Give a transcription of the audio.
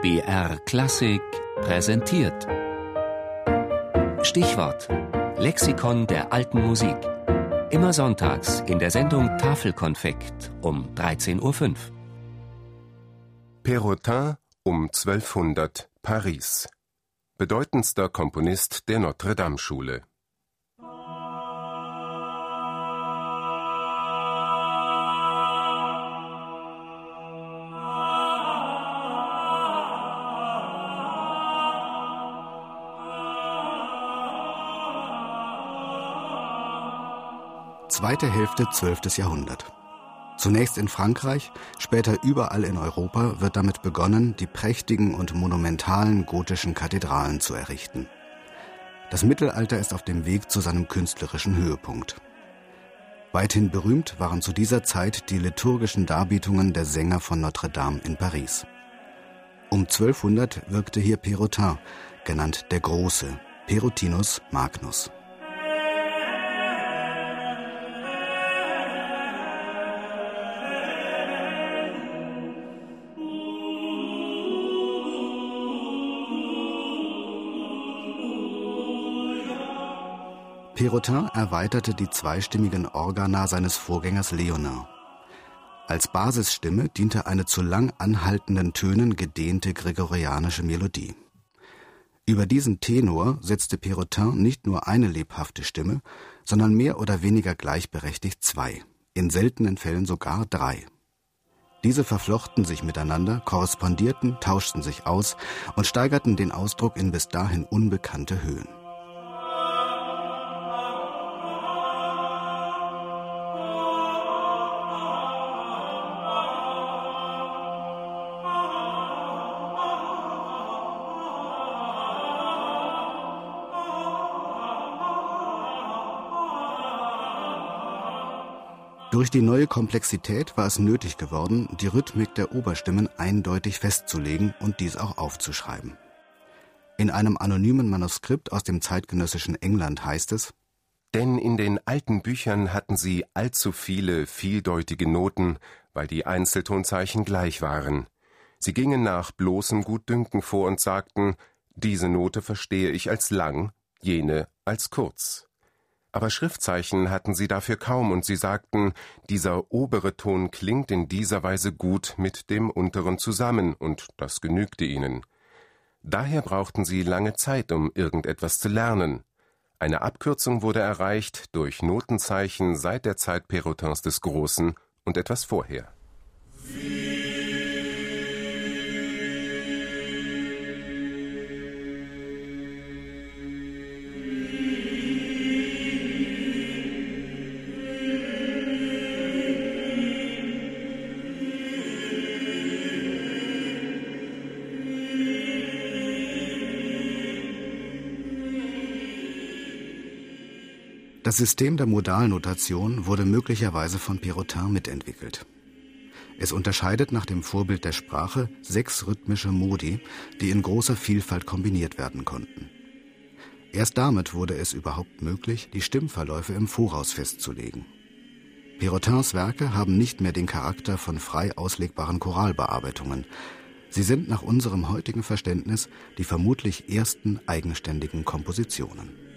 BR Klassik präsentiert. Stichwort: Lexikon der alten Musik. Immer sonntags in der Sendung Tafelkonfekt um 13.05 Uhr. Perrotin um 1200 Paris. Bedeutendster Komponist der Notre-Dame-Schule. Zweite Hälfte 12. Jahrhundert. Zunächst in Frankreich, später überall in Europa wird damit begonnen, die prächtigen und monumentalen gotischen Kathedralen zu errichten. Das Mittelalter ist auf dem Weg zu seinem künstlerischen Höhepunkt. Weithin berühmt waren zu dieser Zeit die liturgischen Darbietungen der Sänger von Notre Dame in Paris. Um 1200 wirkte hier Perrotin, genannt der Große, Perotinus Magnus. Perrotin erweiterte die zweistimmigen Organa seines Vorgängers Leonard. Als Basisstimme diente eine zu lang anhaltenden Tönen gedehnte gregorianische Melodie. Über diesen Tenor setzte Perrotin nicht nur eine lebhafte Stimme, sondern mehr oder weniger gleichberechtigt zwei, in seltenen Fällen sogar drei. Diese verflochten sich miteinander, korrespondierten, tauschten sich aus und steigerten den Ausdruck in bis dahin unbekannte Höhen. Durch die neue Komplexität war es nötig geworden, die Rhythmik der Oberstimmen eindeutig festzulegen und dies auch aufzuschreiben. In einem anonymen Manuskript aus dem zeitgenössischen England heißt es Denn in den alten Büchern hatten sie allzu viele vieldeutige Noten, weil die Einzeltonzeichen gleich waren. Sie gingen nach bloßem Gutdünken vor und sagten, diese Note verstehe ich als lang, jene als kurz. Aber Schriftzeichen hatten sie dafür kaum, und sie sagten, dieser obere Ton klingt in dieser Weise gut mit dem unteren zusammen, und das genügte ihnen. Daher brauchten sie lange Zeit, um irgendetwas zu lernen. Eine Abkürzung wurde erreicht durch Notenzeichen seit der Zeit Perrotins des Großen und etwas vorher. Wie Das System der Modalnotation wurde möglicherweise von Perrotin mitentwickelt. Es unterscheidet nach dem Vorbild der Sprache sechs rhythmische Modi, die in großer Vielfalt kombiniert werden konnten. Erst damit wurde es überhaupt möglich, die Stimmverläufe im Voraus festzulegen. Perrotins Werke haben nicht mehr den Charakter von frei auslegbaren Choralbearbeitungen. Sie sind nach unserem heutigen Verständnis die vermutlich ersten eigenständigen Kompositionen.